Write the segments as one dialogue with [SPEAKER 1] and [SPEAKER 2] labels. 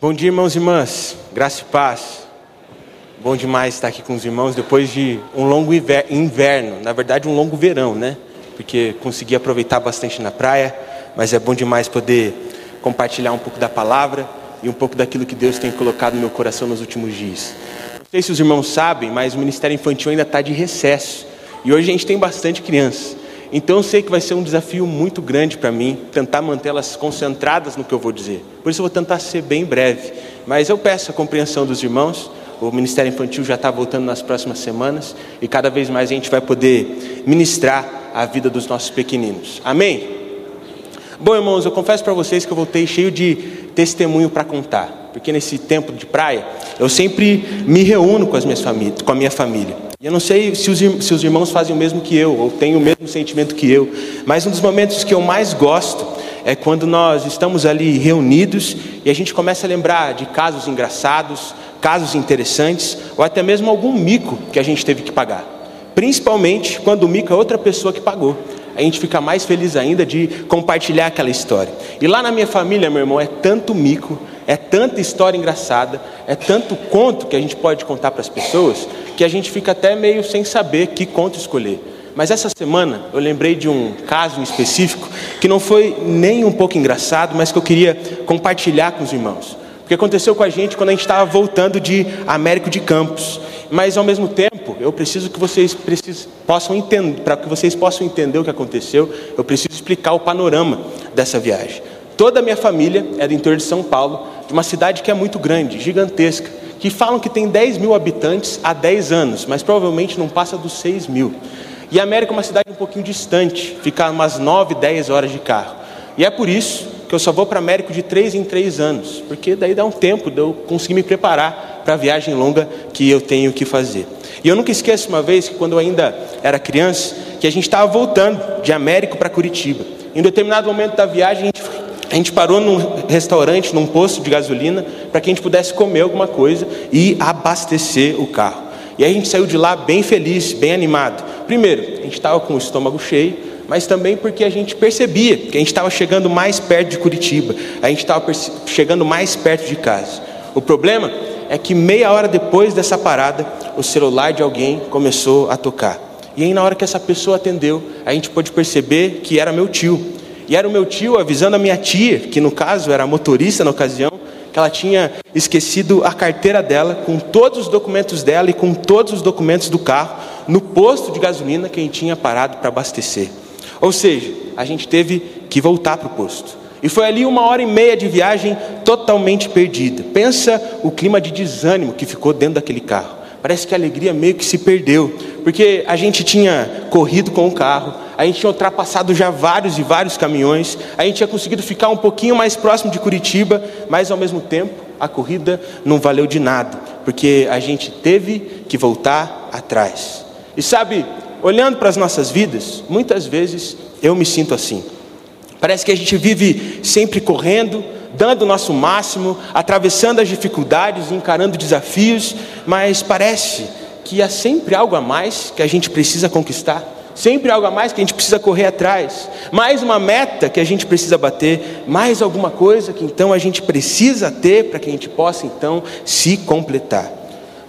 [SPEAKER 1] Bom dia, irmãos e irmãs. Graça e paz. Bom demais estar aqui com os irmãos depois de um longo inverno, na verdade, um longo verão, né? Porque consegui aproveitar bastante na praia, mas é bom demais poder compartilhar um pouco da palavra e um pouco daquilo que Deus tem colocado no meu coração nos últimos dias. Não sei se os irmãos sabem, mas o Ministério Infantil ainda está de recesso e hoje a gente tem bastante crianças. Então eu sei que vai ser um desafio muito grande para mim tentar mantê-las concentradas no que eu vou dizer. Por isso eu vou tentar ser bem breve. Mas eu peço a compreensão dos irmãos. O Ministério Infantil já está voltando nas próximas semanas e cada vez mais a gente vai poder ministrar a vida dos nossos pequeninos. Amém? Bom, irmãos, eu confesso para vocês que eu voltei cheio de testemunho para contar, porque nesse tempo de praia eu sempre me reúno com, as minhas com a minha família. E eu não sei se os, se os irmãos fazem o mesmo que eu, ou têm o mesmo sentimento que eu, mas um dos momentos que eu mais gosto é quando nós estamos ali reunidos e a gente começa a lembrar de casos engraçados, casos interessantes, ou até mesmo algum mico que a gente teve que pagar. Principalmente quando o mico é outra pessoa que pagou. A gente fica mais feliz ainda de compartilhar aquela história. E lá na minha família, meu irmão, é tanto mico, é tanta história engraçada, é tanto conto que a gente pode contar para as pessoas, que a gente fica até meio sem saber que conto escolher. Mas essa semana eu lembrei de um caso específico que não foi nem um pouco engraçado, mas que eu queria compartilhar com os irmãos. Porque aconteceu com a gente quando a gente estava voltando de Américo de Campos. Mas ao mesmo tempo, eu preciso que vocês precis, possam entender, para que vocês possam entender o que aconteceu, eu preciso explicar o panorama dessa viagem. Toda a minha família é do interior de São Paulo, de uma cidade que é muito grande, gigantesca, que falam que tem 10 mil habitantes há 10 anos, mas provavelmente não passa dos 6 mil. E a América é uma cidade um pouquinho distante, fica umas 9, 10 horas de carro. E é por isso que eu só vou para a América de 3 em 3 anos, porque daí dá um tempo de eu conseguir me preparar para a viagem longa que eu tenho que fazer. E eu nunca esqueço uma vez que quando eu ainda era criança, que a gente estava voltando de Américo para Curitiba. Em determinado momento da viagem, a gente a gente parou num restaurante, num posto de gasolina, para que a gente pudesse comer alguma coisa e abastecer o carro. E a gente saiu de lá bem feliz, bem animado. Primeiro, a gente estava com o estômago cheio, mas também porque a gente percebia que a gente estava chegando mais perto de Curitiba, a gente estava chegando mais perto de casa. O problema é que meia hora depois dessa parada, o celular de alguém começou a tocar. E aí, na hora que essa pessoa atendeu, a gente pôde perceber que era meu tio. E era o meu tio avisando a minha tia, que no caso era motorista na ocasião, que ela tinha esquecido a carteira dela, com todos os documentos dela e com todos os documentos do carro, no posto de gasolina que a gente tinha parado para abastecer. Ou seja, a gente teve que voltar para o posto. E foi ali uma hora e meia de viagem totalmente perdida. Pensa o clima de desânimo que ficou dentro daquele carro. Parece que a alegria meio que se perdeu, porque a gente tinha corrido com o carro, a gente tinha ultrapassado já vários e vários caminhões, a gente tinha conseguido ficar um pouquinho mais próximo de Curitiba, mas ao mesmo tempo a corrida não valeu de nada, porque a gente teve que voltar atrás. E sabe, olhando para as nossas vidas, muitas vezes eu me sinto assim. Parece que a gente vive sempre correndo, dando o nosso máximo, atravessando as dificuldades, encarando desafios, mas parece que há sempre algo a mais que a gente precisa conquistar, sempre algo a mais que a gente precisa correr atrás, mais uma meta que a gente precisa bater, mais alguma coisa que então a gente precisa ter para que a gente possa então se completar.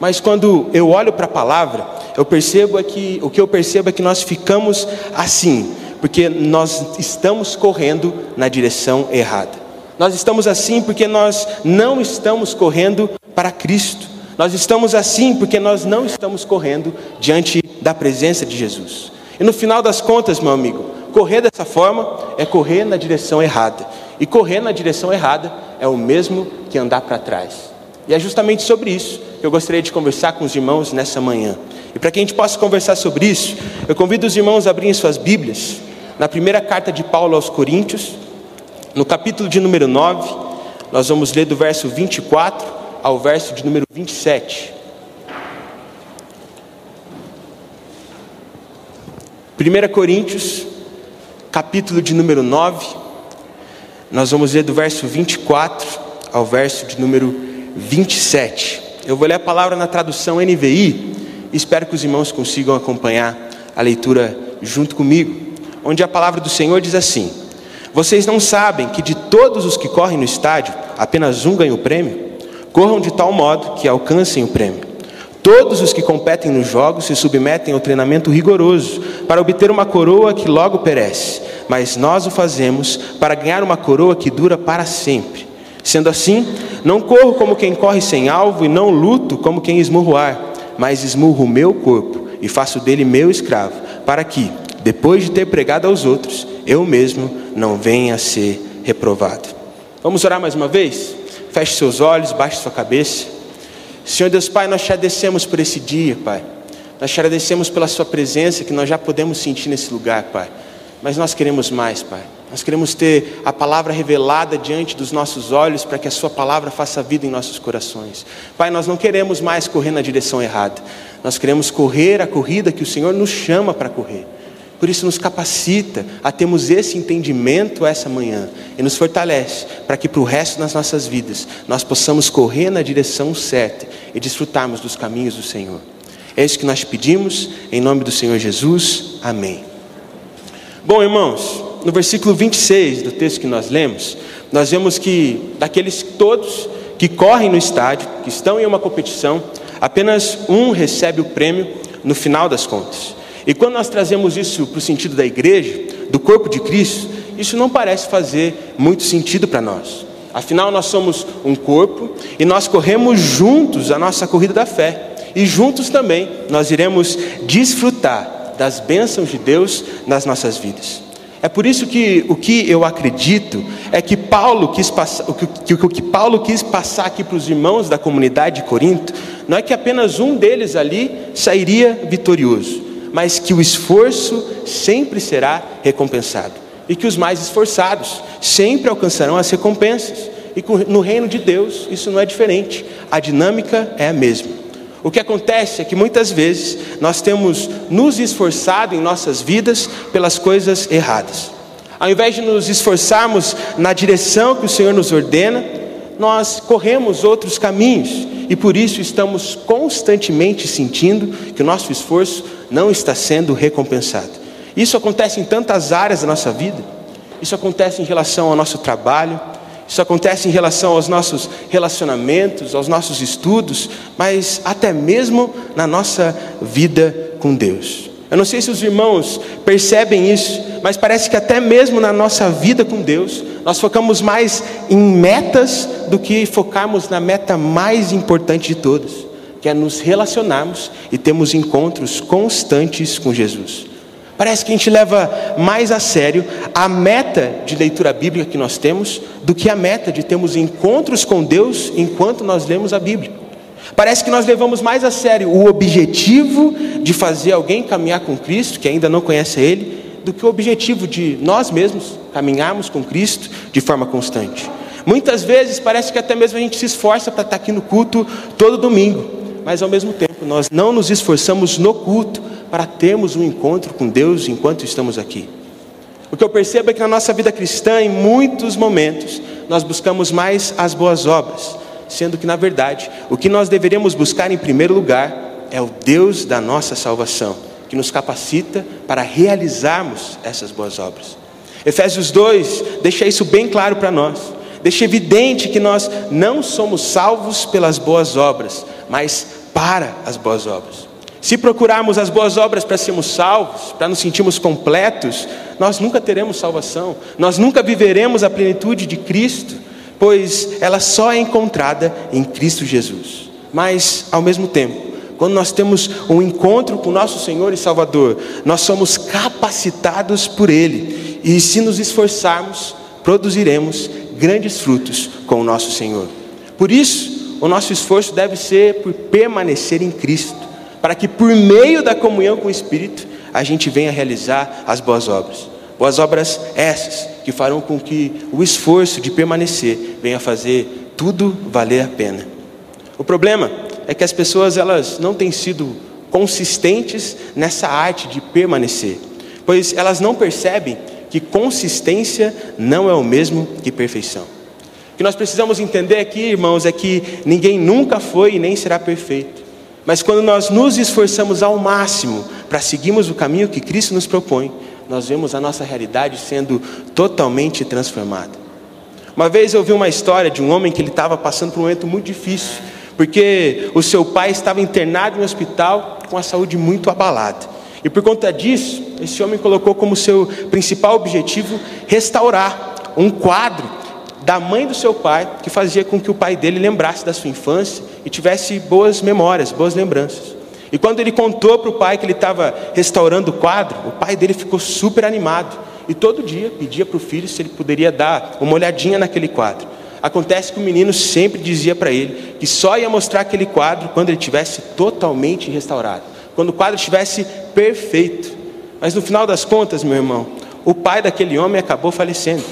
[SPEAKER 1] Mas quando eu olho para a palavra, eu percebo é que o que eu percebo é que nós ficamos assim, porque nós estamos correndo na direção errada. Nós estamos assim porque nós não estamos correndo para Cristo. Nós estamos assim porque nós não estamos correndo diante da presença de Jesus. E no final das contas, meu amigo, correr dessa forma é correr na direção errada. E correr na direção errada é o mesmo que andar para trás. E é justamente sobre isso que eu gostaria de conversar com os irmãos nessa manhã. E para que a gente possa conversar sobre isso, eu convido os irmãos a abrirem suas Bíblias na primeira carta de Paulo aos Coríntios, no capítulo de número 9, nós vamos ler do verso 24 ao verso de número 27. 1 Coríntios, capítulo de número 9, nós vamos ler do verso 24 ao verso de número 27. Eu vou ler a palavra na tradução NVI, espero que os irmãos consigam acompanhar a leitura junto comigo, onde a palavra do Senhor diz assim: vocês não sabem que de todos os que correm no estádio, apenas um ganha o prêmio? Corram de tal modo que alcancem o prêmio. Todos os que competem nos jogos se submetem ao treinamento rigoroso para obter uma coroa que logo perece, mas nós o fazemos para ganhar uma coroa que dura para sempre. Sendo assim, não corro como quem corre sem alvo e não luto como quem esmurra o ar, mas esmurro o meu corpo e faço dele meu escravo, para que, depois de ter pregado aos outros, eu mesmo não venha a ser reprovado. Vamos orar mais uma vez? Feche seus olhos, baixe sua cabeça. Senhor Deus Pai, nós te agradecemos por esse dia, Pai. Nós te agradecemos pela Sua presença que nós já podemos sentir nesse lugar, Pai. Mas nós queremos mais, Pai. Nós queremos ter a palavra revelada diante dos nossos olhos para que a Sua palavra faça vida em nossos corações. Pai, nós não queremos mais correr na direção errada. Nós queremos correr a corrida que o Senhor nos chama para correr. Por isso, nos capacita a termos esse entendimento essa manhã e nos fortalece para que para o resto das nossas vidas nós possamos correr na direção certa e desfrutarmos dos caminhos do Senhor. É isso que nós pedimos, em nome do Senhor Jesus. Amém. Bom, irmãos, no versículo 26 do texto que nós lemos, nós vemos que daqueles todos que correm no estádio, que estão em uma competição, apenas um recebe o prêmio no final das contas. E quando nós trazemos isso para o sentido da igreja, do corpo de Cristo, isso não parece fazer muito sentido para nós. Afinal, nós somos um corpo e nós corremos juntos a nossa corrida da fé. E juntos também nós iremos desfrutar das bênçãos de Deus nas nossas vidas. É por isso que o que eu acredito é que Paulo quis passar, o que, o que Paulo quis passar aqui para os irmãos da comunidade de Corinto, não é que apenas um deles ali sairia vitorioso, mas que o esforço sempre será recompensado. E que os mais esforçados sempre alcançarão as recompensas. E no reino de Deus isso não é diferente, a dinâmica é a mesma. O que acontece é que muitas vezes nós temos nos esforçado em nossas vidas pelas coisas erradas. Ao invés de nos esforçarmos na direção que o Senhor nos ordena, nós corremos outros caminhos e por isso estamos constantemente sentindo que o nosso esforço não está sendo recompensado. Isso acontece em tantas áreas da nossa vida. Isso acontece em relação ao nosso trabalho, isso acontece em relação aos nossos relacionamentos, aos nossos estudos, mas até mesmo na nossa vida com Deus. Eu não sei se os irmãos percebem isso, mas parece que até mesmo na nossa vida com Deus, nós focamos mais em metas do que focarmos na meta mais importante de todas, que é nos relacionarmos e termos encontros constantes com Jesus. Parece que a gente leva mais a sério a meta de leitura bíblica que nós temos do que a meta de termos encontros com Deus enquanto nós lemos a Bíblia. Parece que nós levamos mais a sério o objetivo de fazer alguém caminhar com Cristo, que ainda não conhece Ele, do que o objetivo de nós mesmos caminharmos com Cristo de forma constante. Muitas vezes parece que até mesmo a gente se esforça para estar aqui no culto todo domingo, mas ao mesmo tempo nós não nos esforçamos no culto para termos um encontro com Deus enquanto estamos aqui. O que eu percebo é que na nossa vida cristã, em muitos momentos, nós buscamos mais as boas obras, sendo que, na verdade, o que nós deveríamos buscar em primeiro lugar é o Deus da nossa salvação, que nos capacita para realizarmos essas boas obras. Efésios 2 deixa isso bem claro para nós, deixa evidente que nós não somos salvos pelas boas obras, mas para as boas obras. Se procurarmos as boas obras para sermos salvos, para nos sentirmos completos, nós nunca teremos salvação, nós nunca viveremos a plenitude de Cristo pois ela só é encontrada em Cristo Jesus. Mas, ao mesmo tempo, quando nós temos um encontro com nosso Senhor e Salvador, nós somos capacitados por Ele, e se nos esforçarmos, produziremos grandes frutos com o nosso Senhor. Por isso, o nosso esforço deve ser por permanecer em Cristo, para que por meio da comunhão com o Espírito, a gente venha realizar as boas obras. Boas obras essas que farão com que o esforço de permanecer venha fazer tudo valer a pena. O problema é que as pessoas elas não têm sido consistentes nessa arte de permanecer, pois elas não percebem que consistência não é o mesmo que perfeição. O que nós precisamos entender aqui, irmãos, é que ninguém nunca foi e nem será perfeito. Mas quando nós nos esforçamos ao máximo para seguirmos o caminho que Cristo nos propõe, nós vemos a nossa realidade sendo totalmente transformada. Uma vez eu vi uma história de um homem que ele estava passando por um momento muito difícil, porque o seu pai estava internado em um hospital com a saúde muito abalada. E por conta disso, esse homem colocou como seu principal objetivo restaurar um quadro da mãe do seu pai, que fazia com que o pai dele lembrasse da sua infância e tivesse boas memórias, boas lembranças. E quando ele contou para o pai que ele estava restaurando o quadro, o pai dele ficou super animado e todo dia pedia para o filho se ele poderia dar uma olhadinha naquele quadro. Acontece que o menino sempre dizia para ele que só ia mostrar aquele quadro quando ele tivesse totalmente restaurado, quando o quadro estivesse perfeito. Mas no final das contas, meu irmão, o pai daquele homem acabou falecendo.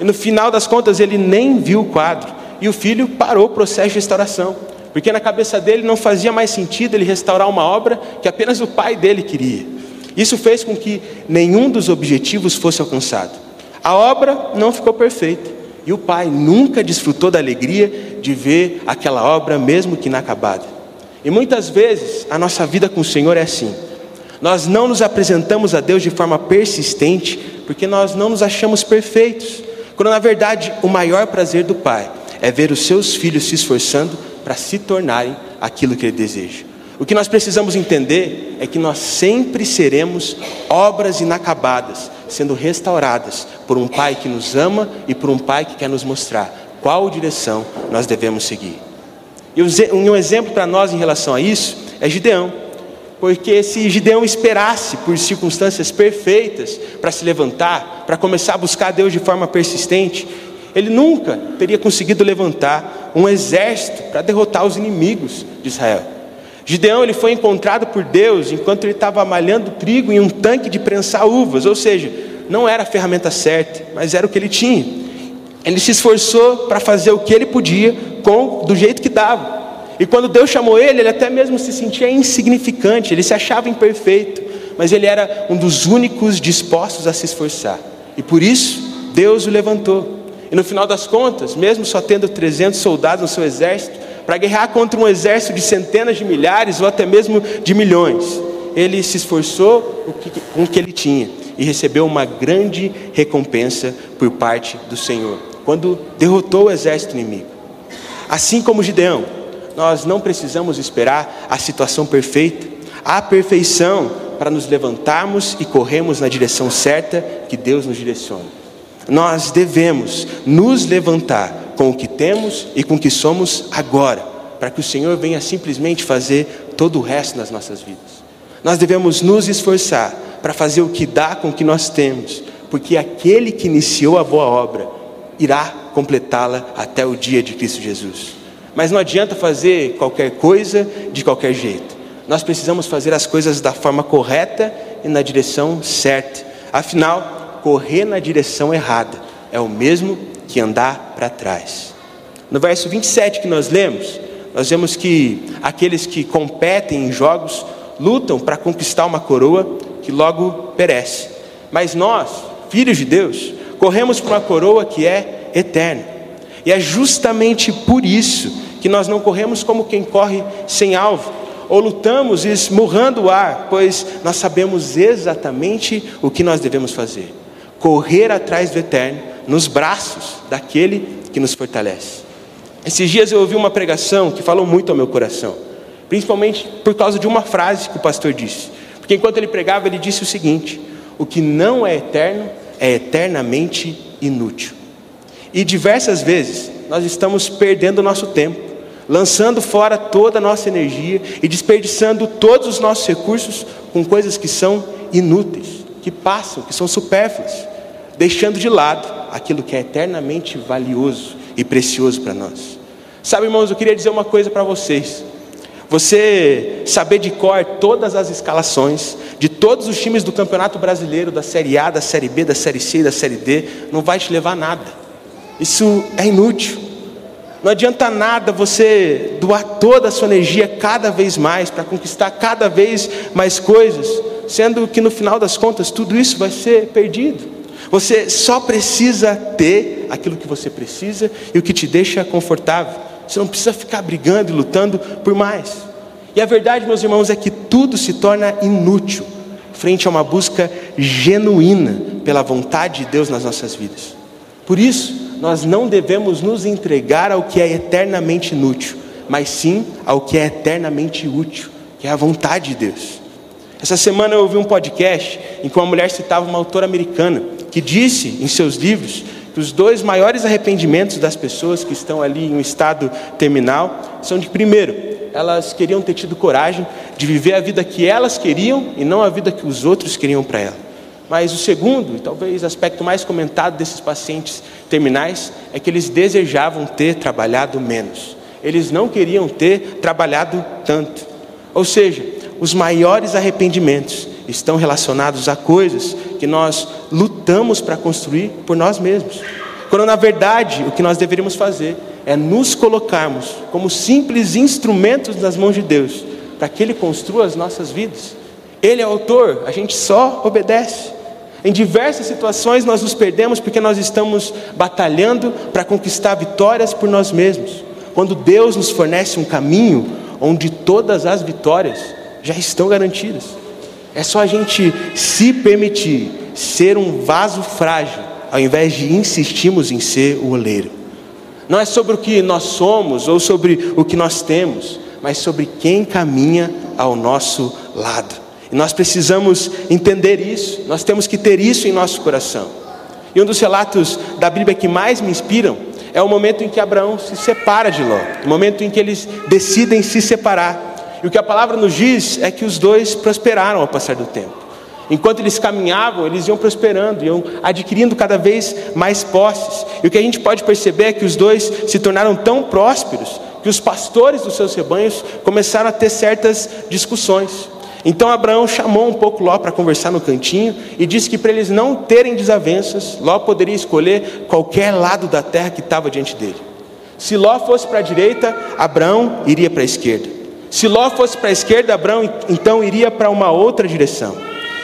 [SPEAKER 1] E no final das contas ele nem viu o quadro. E o filho parou o processo de restauração. Porque na cabeça dele não fazia mais sentido ele restaurar uma obra que apenas o pai dele queria. Isso fez com que nenhum dos objetivos fosse alcançado. A obra não ficou perfeita. E o pai nunca desfrutou da alegria de ver aquela obra, mesmo que inacabada. E muitas vezes a nossa vida com o Senhor é assim. Nós não nos apresentamos a Deus de forma persistente porque nós não nos achamos perfeitos. Quando na verdade o maior prazer do Pai é ver os seus filhos se esforçando para se tornarem aquilo que Ele deseja. O que nós precisamos entender é que nós sempre seremos obras inacabadas, sendo restauradas por um Pai que nos ama e por um Pai que quer nos mostrar qual direção nós devemos seguir. E um exemplo para nós em relação a isso é Gideão. Porque se Gideão esperasse por circunstâncias perfeitas para se levantar, para começar a buscar Deus de forma persistente, ele nunca teria conseguido levantar um exército para derrotar os inimigos de Israel. Gideão ele foi encontrado por Deus enquanto ele estava malhando trigo em um tanque de prensar uvas, ou seja, não era a ferramenta certa, mas era o que ele tinha. Ele se esforçou para fazer o que ele podia com do jeito que dava. E quando Deus chamou ele, ele até mesmo se sentia insignificante, ele se achava imperfeito, mas ele era um dos únicos dispostos a se esforçar. E por isso, Deus o levantou. E no final das contas, mesmo só tendo 300 soldados no seu exército, para guerrear contra um exército de centenas de milhares ou até mesmo de milhões, ele se esforçou com o que ele tinha e recebeu uma grande recompensa por parte do Senhor, quando derrotou o exército inimigo. Assim como Gideão, nós não precisamos esperar a situação perfeita, a perfeição para nos levantarmos e corrermos na direção certa que Deus nos direciona. Nós devemos nos levantar com o que temos e com o que somos agora, para que o Senhor venha simplesmente fazer todo o resto nas nossas vidas. Nós devemos nos esforçar para fazer o que dá com o que nós temos, porque aquele que iniciou a boa obra irá completá-la até o dia de Cristo Jesus. Mas não adianta fazer qualquer coisa de qualquer jeito. Nós precisamos fazer as coisas da forma correta e na direção certa. Afinal, correr na direção errada é o mesmo que andar para trás. No verso 27 que nós lemos, nós vemos que aqueles que competem em jogos lutam para conquistar uma coroa que logo perece. Mas nós, filhos de Deus, corremos para uma coroa que é eterna. E é justamente por isso que nós não corremos como quem corre sem alvo, ou lutamos esmurrando o ar, pois nós sabemos exatamente o que nós devemos fazer: correr atrás do eterno, nos braços daquele que nos fortalece. Esses dias eu ouvi uma pregação que falou muito ao meu coração, principalmente por causa de uma frase que o pastor disse. Porque enquanto ele pregava, ele disse o seguinte: o que não é eterno é eternamente inútil. E diversas vezes nós estamos perdendo o nosso tempo lançando fora toda a nossa energia e desperdiçando todos os nossos recursos com coisas que são inúteis, que passam, que são supérfluas, deixando de lado aquilo que é eternamente valioso e precioso para nós. Sabe, irmãos, eu queria dizer uma coisa para vocês. Você saber de cor todas as escalações de todos os times do Campeonato Brasileiro, da Série A, da Série B, da Série C da Série D, não vai te levar a nada. Isso é inútil. Não adianta nada você doar toda a sua energia cada vez mais para conquistar cada vez mais coisas, sendo que no final das contas tudo isso vai ser perdido. Você só precisa ter aquilo que você precisa e o que te deixa confortável. Você não precisa ficar brigando e lutando por mais. E a verdade, meus irmãos, é que tudo se torna inútil frente a uma busca genuína pela vontade de Deus nas nossas vidas. Por isso, nós não devemos nos entregar ao que é eternamente inútil, mas sim ao que é eternamente útil, que é a vontade de Deus. Essa semana eu ouvi um podcast em que uma mulher citava uma autora americana que disse em seus livros que os dois maiores arrependimentos das pessoas que estão ali em um estado terminal são de primeiro, elas queriam ter tido coragem de viver a vida que elas queriam e não a vida que os outros queriam para ela. Mas o segundo, e talvez aspecto mais comentado desses pacientes terminais, é que eles desejavam ter trabalhado menos. Eles não queriam ter trabalhado tanto. Ou seja, os maiores arrependimentos estão relacionados a coisas que nós lutamos para construir por nós mesmos. Quando na verdade o que nós deveríamos fazer é nos colocarmos como simples instrumentos nas mãos de Deus, para que Ele construa as nossas vidas. Ele é autor, a gente só obedece. Em diversas situações nós nos perdemos porque nós estamos batalhando para conquistar vitórias por nós mesmos. Quando Deus nos fornece um caminho onde todas as vitórias já estão garantidas. É só a gente se permitir ser um vaso frágil, ao invés de insistirmos em ser o oleiro. Não é sobre o que nós somos ou sobre o que nós temos, mas sobre quem caminha ao nosso lado. E nós precisamos entender isso, nós temos que ter isso em nosso coração. E um dos relatos da Bíblia que mais me inspiram é o momento em que Abraão se separa de Ló, o momento em que eles decidem se separar. E o que a palavra nos diz é que os dois prosperaram ao passar do tempo. Enquanto eles caminhavam, eles iam prosperando, iam adquirindo cada vez mais posses. E o que a gente pode perceber é que os dois se tornaram tão prósperos que os pastores dos seus rebanhos começaram a ter certas discussões. Então Abraão chamou um pouco Ló para conversar no cantinho e disse que para eles não terem desavenças, Ló poderia escolher qualquer lado da terra que estava diante dele. Se Ló fosse para a direita, Abraão iria para a esquerda. Se Ló fosse para a esquerda, Abraão então iria para uma outra direção.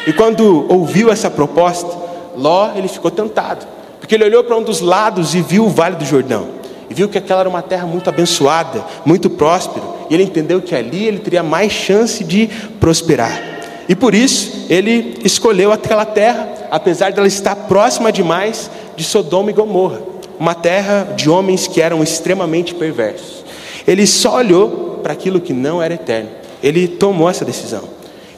[SPEAKER 1] E quando ouviu essa proposta, Ló ele ficou tentado, porque ele olhou para um dos lados e viu o Vale do Jordão, e viu que aquela era uma terra muito abençoada, muito próspera, e ele entendeu que ali ele teria mais chance de prosperar. E por isso ele escolheu aquela terra, apesar dela estar próxima demais de Sodoma e Gomorra, uma terra de homens que eram extremamente perversos. Ele só olhou para aquilo que não era eterno. Ele tomou essa decisão.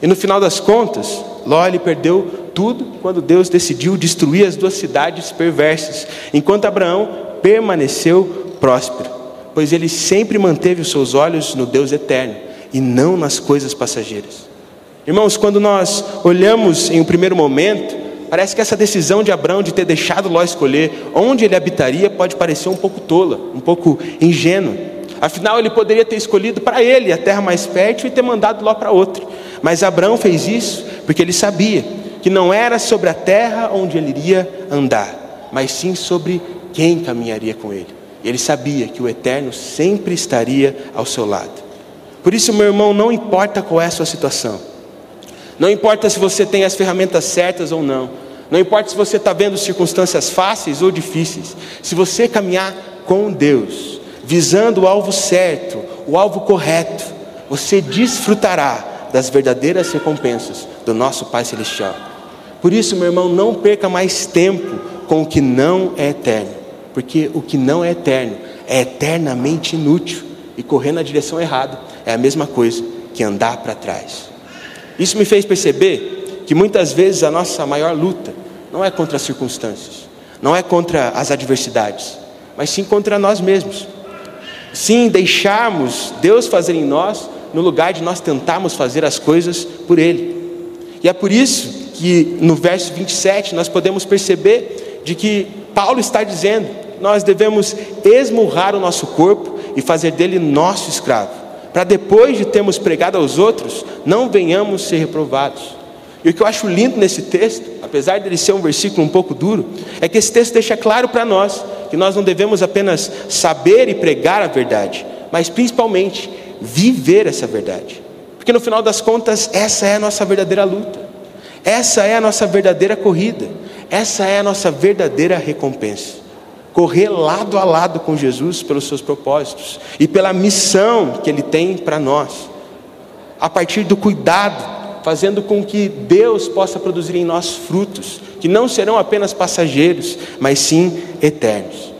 [SPEAKER 1] E no final das contas, Ló ele perdeu tudo quando Deus decidiu destruir as duas cidades perversas, enquanto Abraão permaneceu próspero, pois ele sempre manteve os seus olhos no Deus eterno e não nas coisas passageiras. Irmãos, quando nós olhamos em um primeiro momento, parece que essa decisão de Abraão de ter deixado Ló escolher onde ele habitaria pode parecer um pouco tola, um pouco ingênua. Afinal, ele poderia ter escolhido para ele a terra mais fértil e ter mandado Ló para outra. Mas Abraão fez isso porque ele sabia que não era sobre a terra onde ele iria andar, mas sim sobre quem caminharia com ele. Ele sabia que o eterno sempre estaria ao seu lado. Por isso, meu irmão, não importa qual é a sua situação, não importa se você tem as ferramentas certas ou não, não importa se você está vendo circunstâncias fáceis ou difíceis, se você caminhar com Deus, visando o alvo certo, o alvo correto, você desfrutará das verdadeiras recompensas do nosso Pai Celestial. Por isso, meu irmão, não perca mais tempo com o que não é eterno, porque o que não é eterno é eternamente inútil e correr na direção errada é a mesma coisa que andar para trás. Isso me fez perceber que muitas vezes a nossa maior luta não é contra as circunstâncias, não é contra as adversidades, mas sim contra nós mesmos. Sim, deixarmos Deus fazer em nós, no lugar de nós tentarmos fazer as coisas por Ele. E é por isso que no verso 27 nós podemos perceber de que Paulo está dizendo: nós devemos esmurrar o nosso corpo e fazer dele nosso escravo, para depois de termos pregado aos outros, não venhamos ser reprovados. E o que eu acho lindo nesse texto, apesar de ele ser um versículo um pouco duro, é que esse texto deixa claro para nós que nós não devemos apenas saber e pregar a verdade, mas principalmente viver essa verdade. Porque no final das contas, essa é a nossa verdadeira luta, essa é a nossa verdadeira corrida, essa é a nossa verdadeira recompensa. Correr lado a lado com Jesus pelos seus propósitos e pela missão que Ele tem para nós, a partir do cuidado, fazendo com que Deus possa produzir em nós frutos que não serão apenas passageiros, mas sim eternos.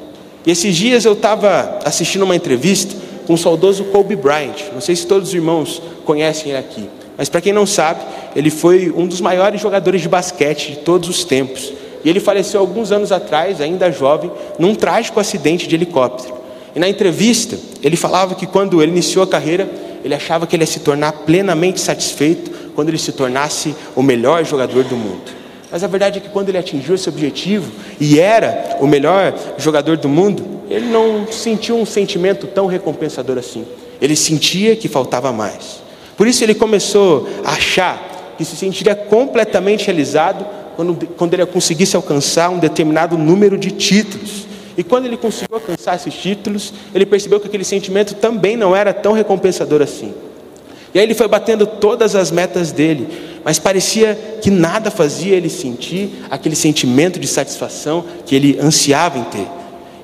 [SPEAKER 1] E esses dias eu estava assistindo uma entrevista com o saudoso Kobe Bryant. Não sei se todos os irmãos conhecem ele aqui, mas para quem não sabe, ele foi um dos maiores jogadores de basquete de todos os tempos. E ele faleceu alguns anos atrás, ainda jovem, num trágico acidente de helicóptero. E na entrevista, ele falava que quando ele iniciou a carreira, ele achava que ele ia se tornar plenamente satisfeito quando ele se tornasse o melhor jogador do mundo. Mas a verdade é que quando ele atingiu esse objetivo e era o melhor jogador do mundo, ele não sentiu um sentimento tão recompensador assim. Ele sentia que faltava mais. Por isso ele começou a achar que se sentiria completamente realizado quando, quando ele conseguisse alcançar um determinado número de títulos. E quando ele conseguiu alcançar esses títulos, ele percebeu que aquele sentimento também não era tão recompensador assim. E aí ele foi batendo todas as metas dele, mas parecia que nada fazia ele sentir aquele sentimento de satisfação que ele ansiava em ter.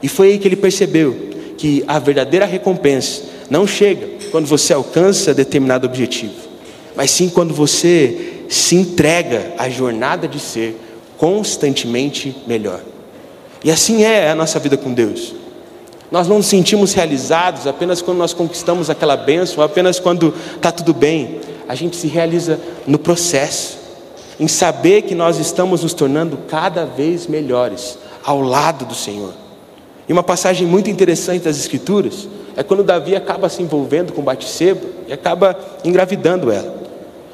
[SPEAKER 1] E foi aí que ele percebeu que a verdadeira recompensa não chega quando você alcança determinado objetivo, mas sim quando você se entrega à jornada de ser constantemente melhor. E assim é a nossa vida com Deus. Nós não nos sentimos realizados apenas quando nós conquistamos aquela bênção, apenas quando está tudo bem. A gente se realiza no processo, em saber que nós estamos nos tornando cada vez melhores ao lado do Senhor. E uma passagem muito interessante das Escrituras é quando Davi acaba se envolvendo com Batseba e acaba engravidando ela.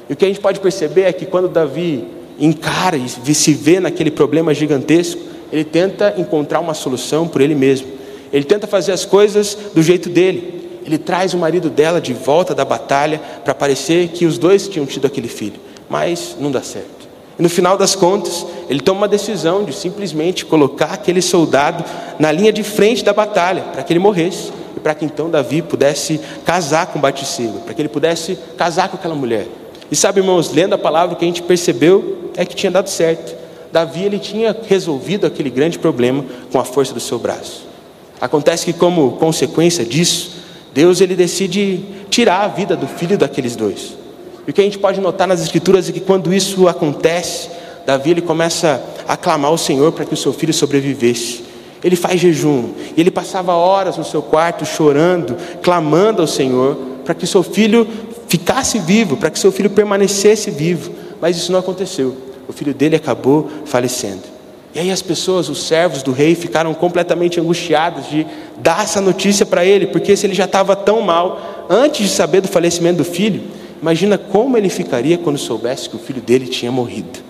[SPEAKER 1] E o que a gente pode perceber é que quando Davi encara e se vê naquele problema gigantesco, ele tenta encontrar uma solução por ele mesmo. Ele tenta fazer as coisas do jeito dele. Ele traz o marido dela de volta da batalha para parecer que os dois tinham tido aquele filho, mas não dá certo. E no final das contas, ele toma uma decisão de simplesmente colocar aquele soldado na linha de frente da batalha para que ele morresse e para que então Davi pudesse casar com Batseba, para que ele pudesse casar com aquela mulher. E sabe, irmãos, lendo a palavra, o que a gente percebeu é que tinha dado certo. Davi ele tinha resolvido aquele grande problema com a força do seu braço. Acontece que como consequência disso, Deus ele decide tirar a vida do filho daqueles dois. E o que a gente pode notar nas escrituras é que quando isso acontece, Davi ele começa a clamar ao Senhor para que o seu filho sobrevivesse. Ele faz jejum, e ele passava horas no seu quarto chorando, clamando ao Senhor para que seu filho ficasse vivo, para que seu filho permanecesse vivo. Mas isso não aconteceu. O filho dele acabou falecendo. E aí as pessoas, os servos do rei, ficaram completamente angustiados de dar essa notícia para ele, porque se ele já estava tão mal antes de saber do falecimento do filho, imagina como ele ficaria quando soubesse que o filho dele tinha morrido.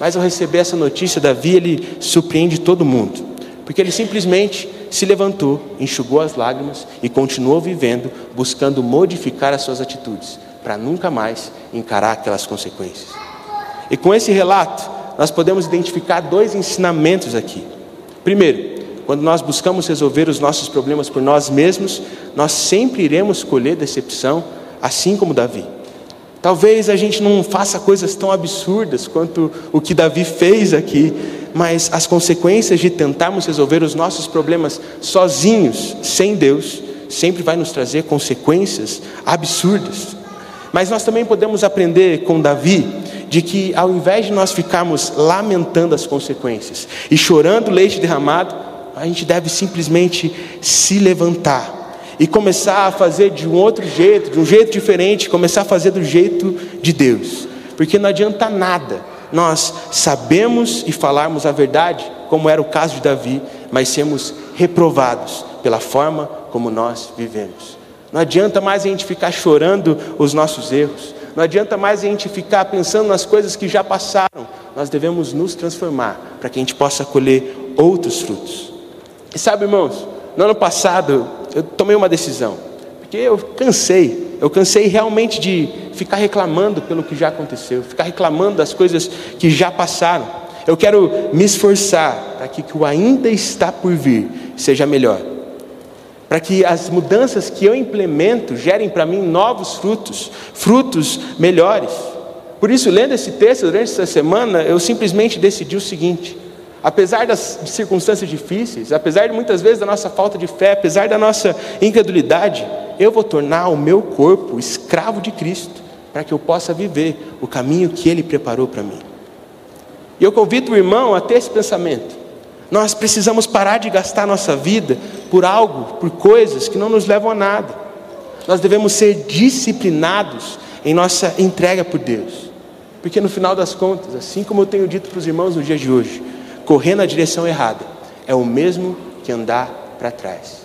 [SPEAKER 1] Mas ao receber essa notícia, Davi ele surpreende todo mundo, porque ele simplesmente se levantou, enxugou as lágrimas e continuou vivendo, buscando modificar as suas atitudes, para nunca mais encarar aquelas consequências. E com esse relato, nós podemos identificar dois ensinamentos aqui. Primeiro, quando nós buscamos resolver os nossos problemas por nós mesmos, nós sempre iremos colher decepção, assim como Davi. Talvez a gente não faça coisas tão absurdas quanto o que Davi fez aqui, mas as consequências de tentarmos resolver os nossos problemas sozinhos, sem Deus, sempre vai nos trazer consequências absurdas. Mas nós também podemos aprender com Davi de que ao invés de nós ficarmos lamentando as consequências e chorando leite derramado, a gente deve simplesmente se levantar e começar a fazer de um outro jeito, de um jeito diferente, começar a fazer do jeito de Deus. Porque não adianta nada nós sabemos e falarmos a verdade, como era o caso de Davi, mas sermos reprovados pela forma como nós vivemos. Não adianta mais a gente ficar chorando os nossos erros. Não adianta mais a gente ficar pensando nas coisas que já passaram. Nós devemos nos transformar para que a gente possa colher outros frutos. E sabe, irmãos, no ano passado eu tomei uma decisão, porque eu cansei, eu cansei realmente de ficar reclamando pelo que já aconteceu, ficar reclamando das coisas que já passaram. Eu quero me esforçar para que o que ainda está por vir seja melhor para que as mudanças que eu implemento gerem para mim novos frutos, frutos melhores. Por isso, lendo esse texto durante essa semana, eu simplesmente decidi o seguinte: apesar das circunstâncias difíceis, apesar de muitas vezes da nossa falta de fé, apesar da nossa incredulidade, eu vou tornar o meu corpo escravo de Cristo, para que eu possa viver o caminho que Ele preparou para mim. E eu convido o irmão a ter esse pensamento Nós precisamos parar de gastar nossa vida por algo, por coisas que não nos levam a nada. Nós devemos ser disciplinados em nossa entrega por Deus. Porque no final das contas, assim como eu tenho dito para os irmãos no dia de hoje, correr na direção errada é o mesmo que andar para trás.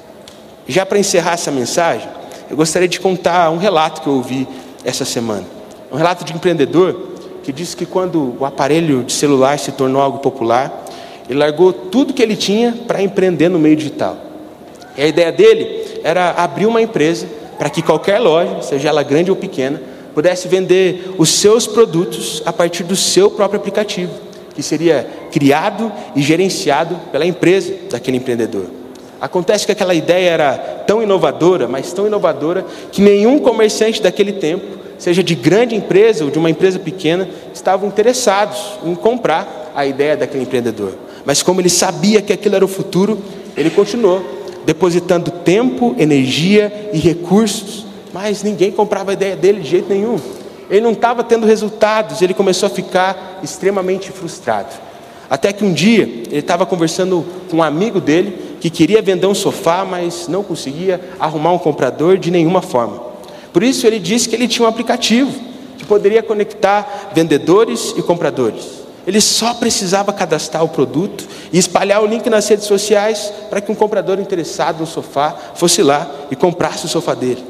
[SPEAKER 1] Já para encerrar essa mensagem, eu gostaria de contar um relato que eu ouvi essa semana. Um relato de um empreendedor que disse que quando o aparelho de celular se tornou algo popular, ele largou tudo que ele tinha para empreender no meio digital. E a ideia dele era abrir uma empresa para que qualquer loja, seja ela grande ou pequena, pudesse vender os seus produtos a partir do seu próprio aplicativo, que seria criado e gerenciado pela empresa daquele empreendedor. Acontece que aquela ideia era tão inovadora, mas tão inovadora, que nenhum comerciante daquele tempo, seja de grande empresa ou de uma empresa pequena, estavam interessados em comprar a ideia daquele empreendedor. Mas como ele sabia que aquilo era o futuro, ele continuou depositando tempo, energia e recursos mas ninguém comprava a ideia dele de jeito nenhum. Ele não estava tendo resultados, ele começou a ficar extremamente frustrado. Até que um dia ele estava conversando com um amigo dele que queria vender um sofá, mas não conseguia arrumar um comprador de nenhuma forma. Por isso ele disse que ele tinha um aplicativo que poderia conectar vendedores e compradores. Ele só precisava cadastrar o produto e espalhar o link nas redes sociais para que um comprador interessado no sofá fosse lá e comprasse o sofá dele.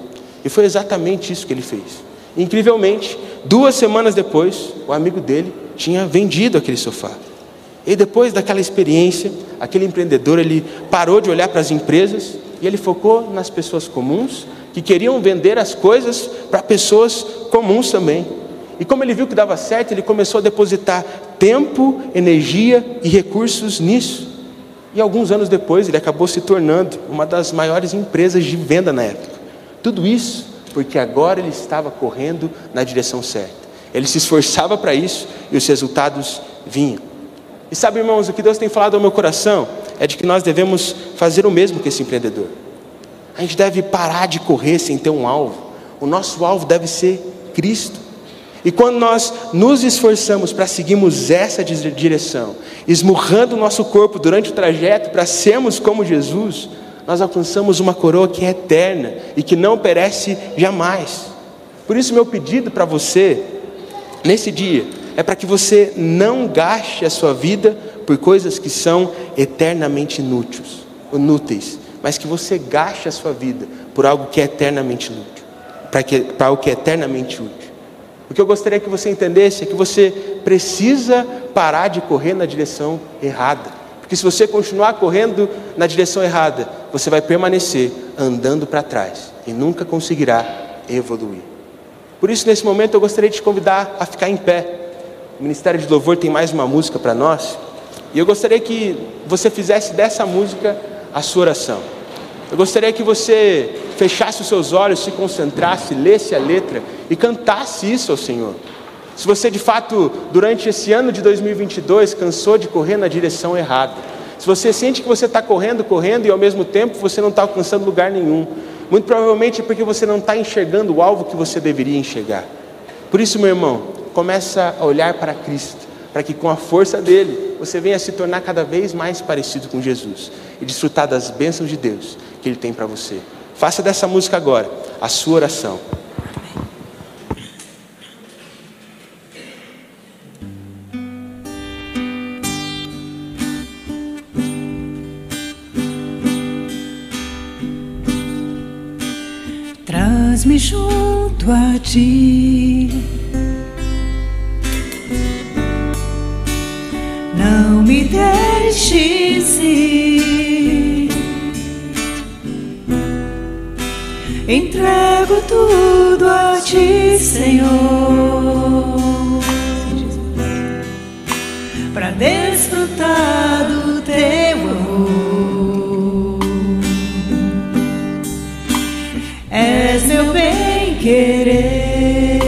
[SPEAKER 1] E foi exatamente isso que ele fez. Incrivelmente, duas semanas depois, o amigo dele tinha vendido aquele sofá. E depois daquela experiência, aquele empreendedor ele parou de olhar para as empresas e ele focou nas pessoas comuns que queriam vender as coisas para pessoas comuns também. E como ele viu que dava certo, ele começou a depositar tempo, energia e recursos nisso. E alguns anos depois, ele acabou se tornando uma das maiores empresas de venda na época. Tudo isso porque agora ele estava correndo na direção certa. Ele se esforçava para isso e os resultados vinham. E sabe, irmãos, o que Deus tem falado ao meu coração é de que nós devemos fazer o mesmo que esse empreendedor. A gente deve parar de correr sem ter um alvo. O nosso alvo deve ser Cristo. E quando nós nos esforçamos para seguirmos essa direção, esmurrando o nosso corpo durante o trajeto para sermos como Jesus, nós alcançamos uma coroa que é eterna e que não perece jamais. Por isso, meu pedido para você, nesse dia, é para que você não gaste a sua vida por coisas que são eternamente inúteis, inúteis mas que você gaste a sua vida por algo que é eternamente inútil, para, que, para algo que é eternamente útil. O que eu gostaria que você entendesse é que você precisa parar de correr na direção errada. Porque se você continuar correndo na direção errada, você vai permanecer andando para trás e nunca conseguirá evoluir. Por isso, nesse momento, eu gostaria de te convidar a ficar em pé. O Ministério de Louvor tem mais uma música para nós. E eu gostaria que você fizesse dessa música a sua oração. Eu gostaria que você fechasse os seus olhos, se concentrasse, lesse a letra e cantasse isso ao Senhor. Se você de fato, durante esse ano de 2022, cansou de correr na direção errada, se você sente que você está correndo, correndo e ao mesmo tempo você não está alcançando lugar nenhum, muito provavelmente é porque você não está enxergando o alvo que você deveria enxergar. Por isso, meu irmão, começa a olhar para Cristo, para que com a força dele você venha se tornar cada vez mais parecido com Jesus e desfrutar das bênçãos de Deus que Ele tem para você. Faça dessa música agora a sua oração.
[SPEAKER 2] Me junto a ti. Não me deixes ir. Entrego tudo a ti, Senhor, para desfrutar do teu querer.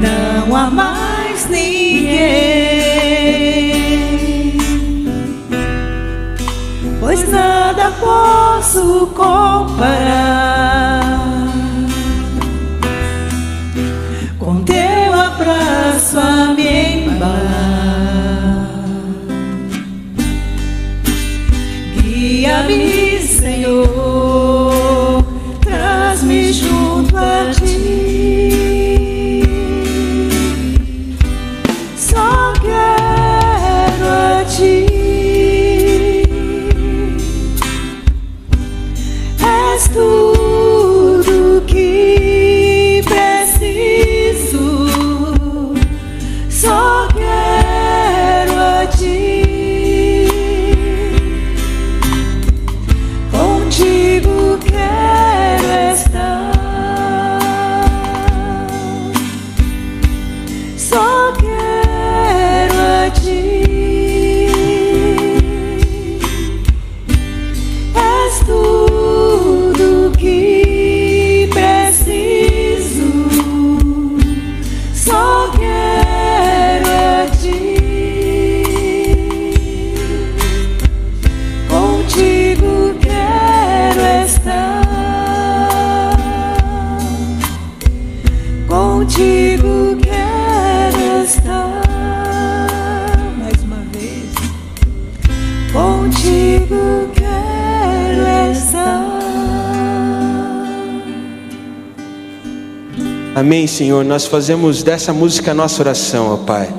[SPEAKER 2] Não há mais ninguém, pois nada posso comparar
[SPEAKER 1] Amém, Senhor. Nós fazemos dessa música a nossa oração, ó Pai.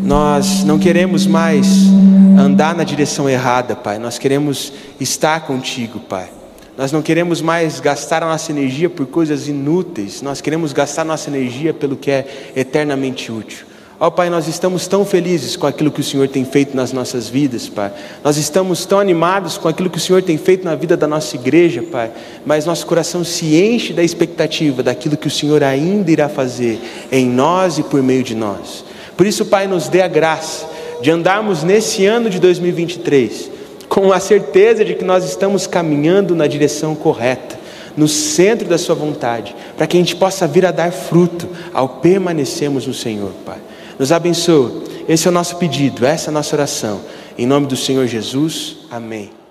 [SPEAKER 1] Nós não queremos mais andar na direção errada, Pai. Nós queremos estar contigo, Pai. Nós não queremos mais gastar a nossa energia por coisas inúteis. Nós queremos gastar nossa energia pelo que é eternamente útil. Ó Pai, nós estamos tão felizes com aquilo que o Senhor tem feito nas nossas vidas, Pai. Nós estamos tão animados com aquilo que o Senhor tem feito na vida da nossa igreja, Pai. Mas nosso coração se enche da expectativa daquilo que o Senhor ainda irá fazer em nós e por meio de nós. Por isso, Pai, nos dê a graça de andarmos nesse ano de 2023 com a certeza de que nós estamos caminhando na direção correta, no centro da Sua vontade, para que a gente possa vir a dar fruto ao permanecermos no Senhor, Pai. Nos abençoa. Esse é o nosso pedido, essa é a nossa oração. Em nome do Senhor Jesus, amém.